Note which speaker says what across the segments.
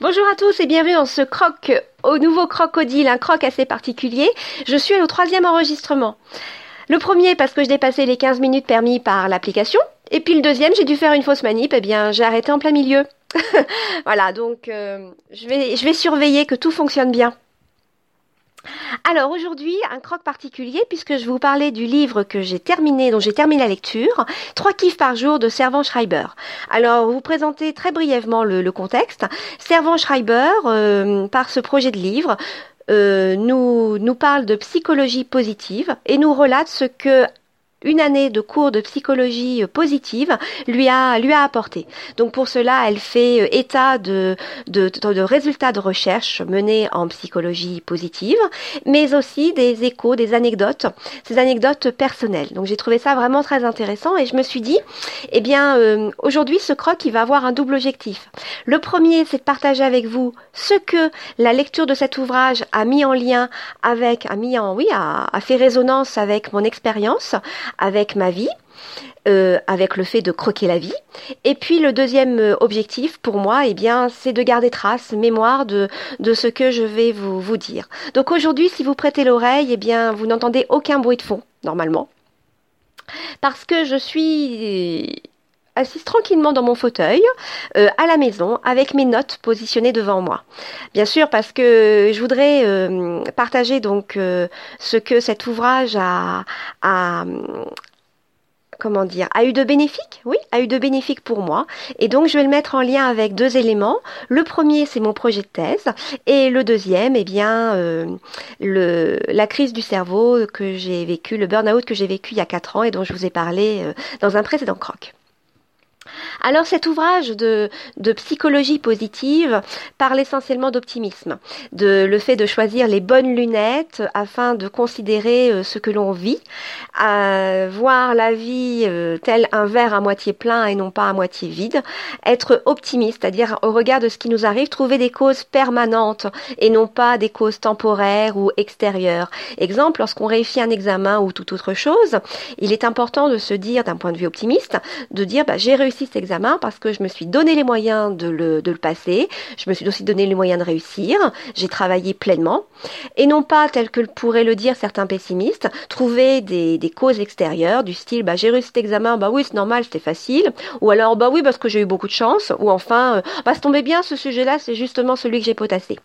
Speaker 1: Bonjour à tous et bienvenue dans ce croc au nouveau crocodile, un croc assez particulier. Je suis au troisième enregistrement. Le premier parce que je dépassais les 15 minutes permis par l'application. Et puis le deuxième, j'ai dû faire une fausse manip, eh bien j'ai arrêté en plein milieu. voilà, donc euh, je vais surveiller que tout fonctionne bien. Alors aujourd'hui, un croc particulier puisque je vous parler du livre que j'ai terminé, dont j'ai terminé la lecture, Trois kiffs par jour de Servan Schreiber. Alors, vous présenter très brièvement le, contexte. Servan Schreiber, euh, par ce projet de livre, euh, nous, nous parle de psychologie positive et nous relate ce que une année de cours de psychologie euh, positive lui a, lui a apporté. Donc pour cela, elle fait euh, état de, de, de, résultats de recherche menés en psychologie positive, mais aussi des échos, des anecdotes, ces anecdotes personnelles. Donc j'ai trouvé ça vraiment très intéressant et je me suis dit, eh bien euh, aujourd'hui ce croc il va avoir un double objectif. Le premier, c'est de partager avec vous ce que la lecture de cet ouvrage a mis en lien avec, a mis en, oui, a, a fait résonance avec mon expérience, avec ma vie. Euh, avec le fait de croquer la vie. Et puis le deuxième euh, objectif pour moi, eh bien, c'est de garder trace, mémoire de, de ce que je vais vous, vous dire. Donc aujourd'hui, si vous prêtez l'oreille, eh bien, vous n'entendez aucun bruit de fond, normalement. Parce que je suis assise tranquillement dans mon fauteuil euh, à la maison avec mes notes positionnées devant moi. Bien sûr parce que je voudrais partager donc ce que cet ouvrage a, comment dire, a eu de bénéfiques, oui, a eu de bénéfiques pour moi. Et donc, je vais le mettre en lien avec deux éléments. Le premier, c'est mon projet de thèse. Et le deuxième, eh bien, euh, le, la crise du cerveau que j'ai vécu, le burn-out que j'ai vécu il y a quatre ans et dont je vous ai parlé euh, dans un précédent croc. Alors cet ouvrage de, psychologie positive parle essentiellement d'optimisme, de le fait de choisir les bonnes lunettes afin de considérer euh, ce que l'on vit, voir la vie euh, tel un verre à moitié plein et non pas à moitié vide, être optimiste, c'est-à-dire au regard de ce qui nous arrive, trouver des causes permanentes et non pas des causes temporaires ou extérieures. Exemple, lorsqu'on réussit un examen ou toute autre chose, il est important de se dire d'un point de vue optimiste, de dire bah, j'ai réussi cet examen parce que je me suis donné les moyens de le, de le passer, je me suis aussi donné les moyens de réussir, j'ai travaillé pleinement, et non pas, tel que pourraient le dire certains pessimistes, trouver des, des causes extérieures du style bah, j'ai réussi cet examen, bah oui c'est normal, c'était facile, ou alors bah oui parce que j'ai eu beaucoup de chance, ou enfin, euh, bah, ça tombait bien ce sujet-là, c'est justement celui que j'ai potassé.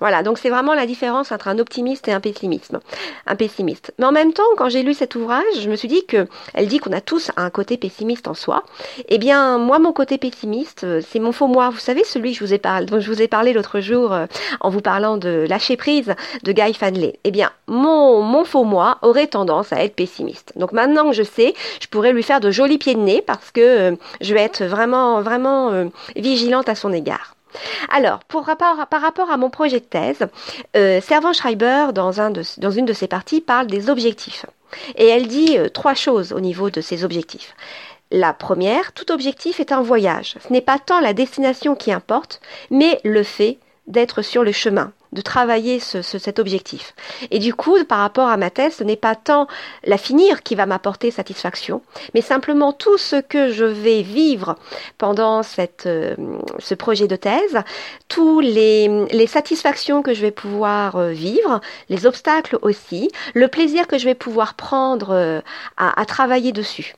Speaker 1: Voilà, donc c'est vraiment la différence entre un optimiste et un pessimisme. Un pessimiste. Mais en même temps, quand j'ai lu cet ouvrage, je me suis dit que elle dit qu'on a tous un côté pessimiste en soi. Eh bien, moi, mon côté pessimiste, euh, c'est mon faux moi. Vous savez, celui dont je vous ai parlé l'autre jour euh, en vous parlant de lâcher prise de Guy Fanley. Eh bien, mon, mon faux moi aurait tendance à être pessimiste. Donc maintenant que je sais, je pourrais lui faire de jolis pieds de nez parce que euh, je vais être vraiment, vraiment vigilante à son égard. Alors, par rapport à mon projet de thèse, euh, Servan Schreiber, dans une de ses parties, parle des objectifs. Et elle dit euh, trois choses au niveau de ces objectifs. La première, tout objectif est un voyage. Ce n'est pas tant la destination qui importe, mais le fait d'être sur le chemin, de travailler ce, cet objectif. Et du coup, par rapport à ma thèse, ce n'est pas tant la finir qui va m'apporter satisfaction, mais simplement tout ce que je vais vivre pendant cette, euh, ce projet de thèse, tous les, les satisfactions que je vais pouvoir euh, vivre, les obstacles aussi, le plaisir que je vais pouvoir prendre euh, à, à travailler dessus.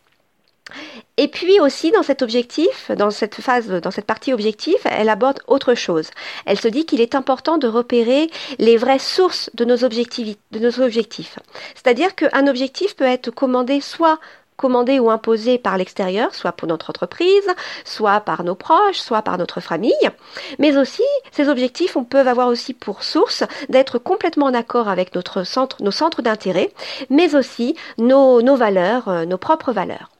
Speaker 1: Et puis aussi dans cet objectif, dans cette phase, dans cette partie objectif, elle aborde autre chose. Elle se dit qu'il est important de repérer les vraies sources de nos objectifs. De nos objectifs. C'est-à-dire qu'un objectif peut être commandé soit commandé ou imposé par l'extérieur, soit pour notre entreprise, soit par nos proches, soit par notre famille. Mais aussi, ces objectifs on peuvent avoir aussi pour source d'être complètement en accord avec notre centre, nos centres d'intérêt, mais aussi nos, nos valeurs, euh, nos propres valeurs.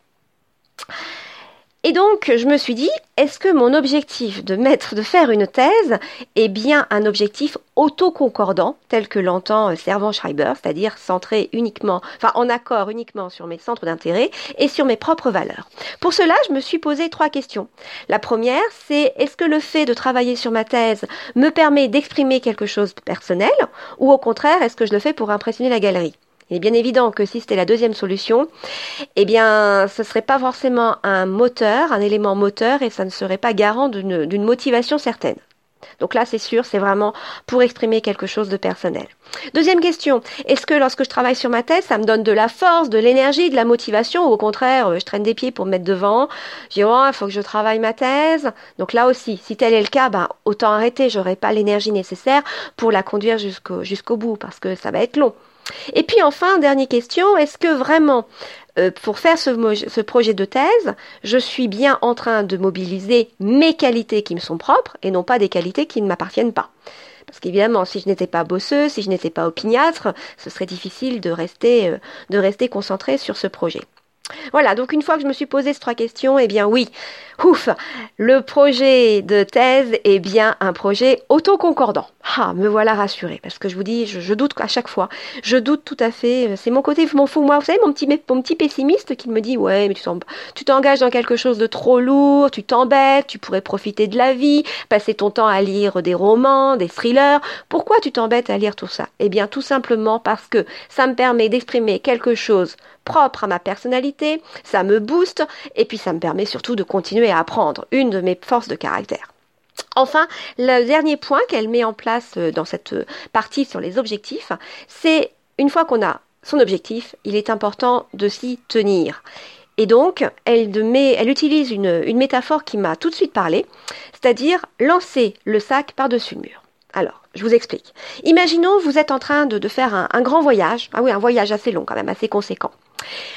Speaker 1: Et donc, je me suis dit, est-ce que mon objectif de mettre, de faire une thèse est bien un objectif autoconcordant, tel que l'entend euh, Servan Schreiber, c'est-à-dire centré uniquement, enfin, en accord uniquement sur mes centres d'intérêt et sur mes propres valeurs? Pour cela, je me suis posé trois questions. La première, c'est est-ce que le fait de travailler sur ma thèse me permet d'exprimer quelque chose de personnel, ou au contraire, est-ce que je le fais pour impressionner la galerie? Il est bien évident que si c'était la deuxième solution, eh bien, ce serait pas forcément un moteur, un élément moteur, et ça ne serait pas garant d'une motivation certaine. Donc là, c'est sûr, c'est vraiment pour exprimer quelque chose de personnel. Deuxième question, est-ce que lorsque je travaille sur ma thèse, ça me donne de la force, de l'énergie, de la motivation, ou au contraire, euh, je traîne des pieds pour me mettre devant, je dis, oh, il faut que je travaille ma thèse? Donc là aussi, si tel est le cas, ben, autant arrêter, j'aurai pas l'énergie nécessaire pour la conduire jusqu'au jusqu'au bout, parce que ça va être long. Et puis enfin, dernière question, est-ce que vraiment, euh, pour faire ce, projet de thèse, je suis bien en train de mobiliser mes qualités qui me sont propres et non pas des qualités qui ne m'appartiennent pas? Parce qu'évidemment, si je n'étais pas bosseuse, si je n'étais pas opiniâtre, ce serait difficile de rester, euh, de rester concentré sur ce projet. Voilà, donc une fois que je me suis posé ces trois questions, eh bien oui, ouf, le projet de thèse est bien un projet autoconcordant. Ah, me voilà rassurée, parce que je vous dis, je, doute à chaque fois, je doute tout à fait, c'est mon côté, mon fou, moi, vous savez, mon petit, mon petit pessimiste qui me dit, ouais, mais tu t'engages dans quelque chose de trop lourd, tu t'embêtes, tu pourrais profiter de la vie, passer ton temps à lire des romans, des thrillers, pourquoi tu t'embêtes à lire tout ça? Eh bien, tout simplement parce que ça me permet d'exprimer quelque chose propre à ma personnalité, ça me booste et puis ça me permet surtout de continuer à apprendre, une de mes forces de caractère. Enfin, le dernier point qu'elle met en place euh, dans cette euh, partie sur les objectifs, c'est une fois qu'on a son objectif, il est important de s'y tenir. Et donc, elle, elle utilise une, métaphore qui m'a tout de suite parlé, c'est-à-dire lancer le sac par-dessus le mur. Alors, je vous explique. Imaginons, vous êtes en train de, faire un, un, grand voyage, ah oui, un voyage assez long quand même, assez conséquent.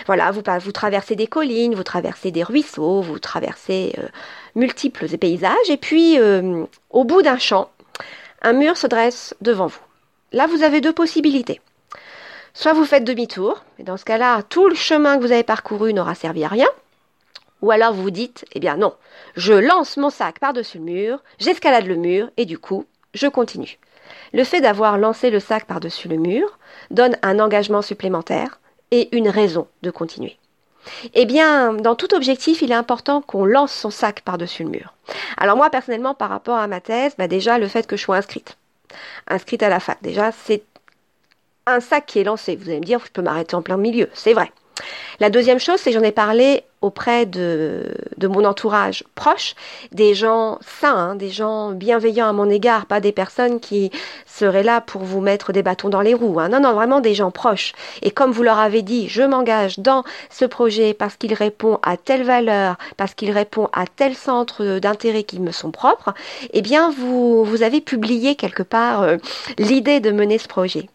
Speaker 1: Voilà, vous, vous traversez des collines, vous traversez des ruisseaux, vous traversez euh, multiples paysages, et puis euh, au bout d'un champ, un mur se dresse devant vous. Là, vous avez deux possibilités. Soit vous faites demi-tour, et dans ce cas-là, tout le chemin que vous avez parcouru n'aura servi à rien. Ou alors vous vous dites, eh bien non, je lance mon sac par-dessus le mur, j'escalade le mur, et du coup, je continue. Le fait d'avoir lancé le sac par-dessus le mur donne un engagement supplémentaire, et une raison de continuer. Eh bien, dans tout objectif, il est important qu'on lance son sac par-dessus le mur. Alors moi, personnellement, par rapport à ma thèse, bah déjà, le fait que je sois inscrite. Inscrite à la fac, déjà, c'est un sac qui est lancé. Vous allez me dire, je peux m'arrêter en plein milieu. C'est vrai. La deuxième chose, c'est que j'en ai parlé auprès de, de, mon entourage proche, des gens sains, hein, des gens bienveillants à mon égard, pas des personnes qui seraient là pour vous mettre des bâtons dans les roues. Hein. Non, non, vraiment des gens proches. Et comme vous leur avez dit, je m'engage dans ce projet parce qu'il répond à telle valeur, parce qu'il répond à tel centre d'intérêt qui me sont propres, eh bien, vous, vous avez publié quelque part euh, l'idée de mener ce projet.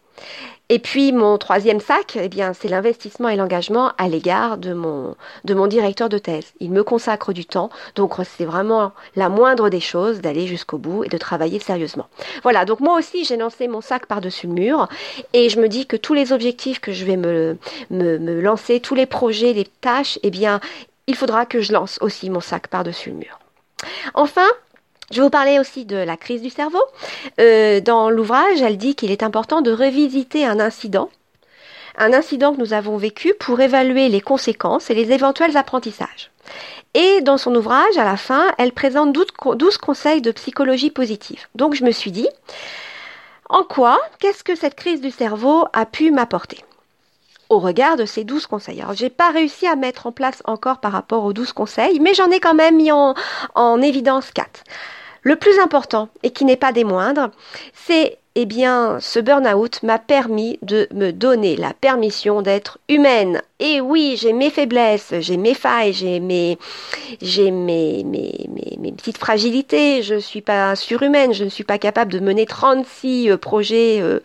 Speaker 1: Et puis mon troisième sac, eh bien, c'est l'investissement et l'engagement à l'égard de mon, de mon directeur de thèse. Il me consacre du temps, donc c'est vraiment la moindre des choses d'aller jusqu'au bout et de travailler sérieusement. Voilà, donc moi aussi j'ai lancé mon sac par-dessus le mur et je me dis que tous les objectifs que je vais me, me, me lancer, tous les projets, les tâches, eh bien, il faudra que je lance aussi mon sac par-dessus le mur. Enfin, je vais vous parler aussi de la crise du cerveau. Euh, dans l'ouvrage, elle dit qu'il est important de revisiter un incident, un incident que nous avons vécu pour évaluer les conséquences et les éventuels apprentissages. Et dans son ouvrage, à la fin, elle présente 12 conseils de psychologie positive. Donc je me suis dit, en quoi, qu'est-ce que cette crise du cerveau a pu m'apporter? Au regard de ces douze conseils. Alors, j'ai pas réussi à mettre en place encore par rapport aux douze conseils, mais j'en ai quand même mis en, en évidence quatre. Le plus important, et qui n'est pas des moindres, c'est eh bien, ce burn-out m'a permis de me donner la permission d'être humaine. Et oui, j'ai mes faiblesses, j'ai mes failles, j'ai mes, j'ai mes, mes, mes, petites fragilités. Je ne suis pas surhumaine, je ne suis pas capable de mener 36 euh, projets euh,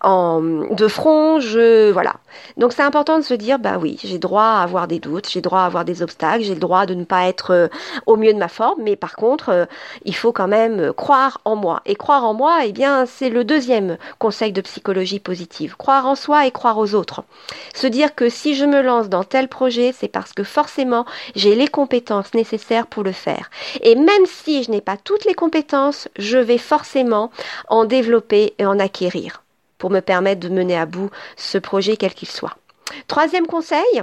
Speaker 1: en, de front. Je, voilà. Donc c'est important de se dire, bah oui, j'ai droit à avoir des doutes, j'ai droit à avoir des obstacles, j'ai le droit de ne pas être euh, au mieux de ma forme, mais par contre, il faut quand même croire en moi. Et croire en moi, eh bien, c'est le deuxième conseil de psychologie positive. Croire en soi et croire aux autres. Se dire que si je me lance dans tel projet, c'est parce que forcément j'ai les compétences nécessaires pour le faire. Et même si je n'ai pas toutes les compétences, je vais forcément en développer et en acquérir pour me permettre de mener à bout ce projet quel qu'il soit. Troisième conseil,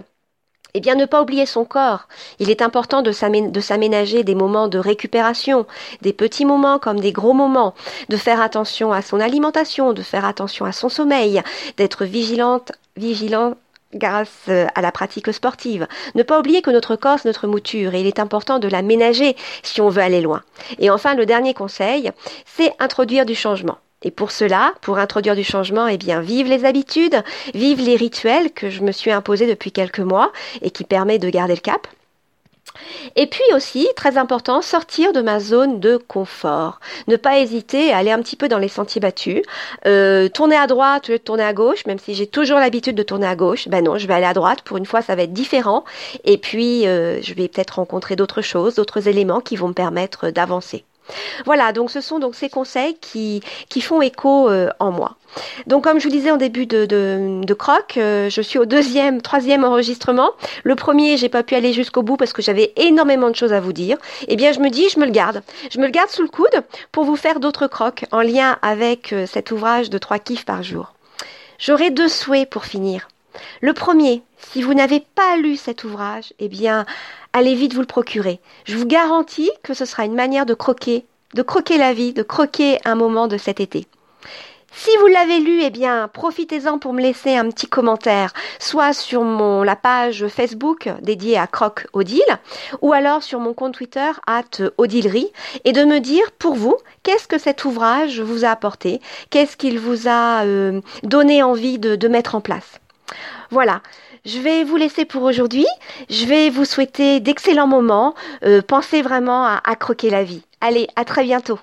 Speaker 1: eh bien, ne pas oublier son corps. Il est important de s'aménager des moments de récupération, des petits moments comme des gros moments, de faire attention à son alimentation, de faire attention à son sommeil, d'être vigilante, vigilant grâce euh, à la pratique sportive. Ne pas oublier que notre corps, c'est notre mouture et il est important de la ménager si on veut aller loin. Et enfin, le dernier conseil, c'est introduire du changement. Et pour cela, pour introduire du changement, eh bien, vive les habitudes, vive les rituels que je me suis imposés depuis quelques mois et qui permet de garder le cap. Et puis aussi, très important, sortir de ma zone de confort. Ne pas hésiter à aller un petit peu dans les sentiers battus. Euh, tourner à droite au lieu de tourner à gauche, même si j'ai toujours l'habitude de tourner à gauche. Ben non, je vais aller à droite. Pour une fois, ça va être différent. Et puis, euh, je vais peut-être rencontrer d'autres choses, d'autres éléments qui vont me permettre d'avancer. Voilà, donc ce sont donc ces conseils qui, qui font écho euh, en moi. Donc comme je vous disais en début de, de, croc, euh, je suis au deuxième, troisième enregistrement. Le premier, j'ai pas pu aller jusqu'au bout parce que j'avais énormément de choses à vous dire. Eh bien, je me dis, je me le garde. Je me le garde sous le coude pour vous faire d'autres crocs en lien avec euh, cet ouvrage de trois kiffs par jour. J'aurai deux souhaits pour finir. Le premier, si vous n'avez pas lu cet ouvrage, eh bien, allez vite vous le procurer. Je vous garantis que ce sera une manière de croquer, de croquer la vie, de croquer un moment de cet été. Si vous l'avez lu, eh bien, profitez-en pour me laisser un petit commentaire, soit sur mon, la page Facebook dédiée à Croc Odile, ou alors sur mon compte Twitter, at Odilerie, et de me dire, pour vous, qu'est-ce que cet ouvrage vous a apporté, qu'est-ce qu'il vous a euh, donné envie de mettre en place. Voilà. Je vais vous laisser pour aujourd'hui. Je vais vous souhaiter d'excellents moments. Euh, pensez vraiment à croquer la vie. Allez, à très bientôt.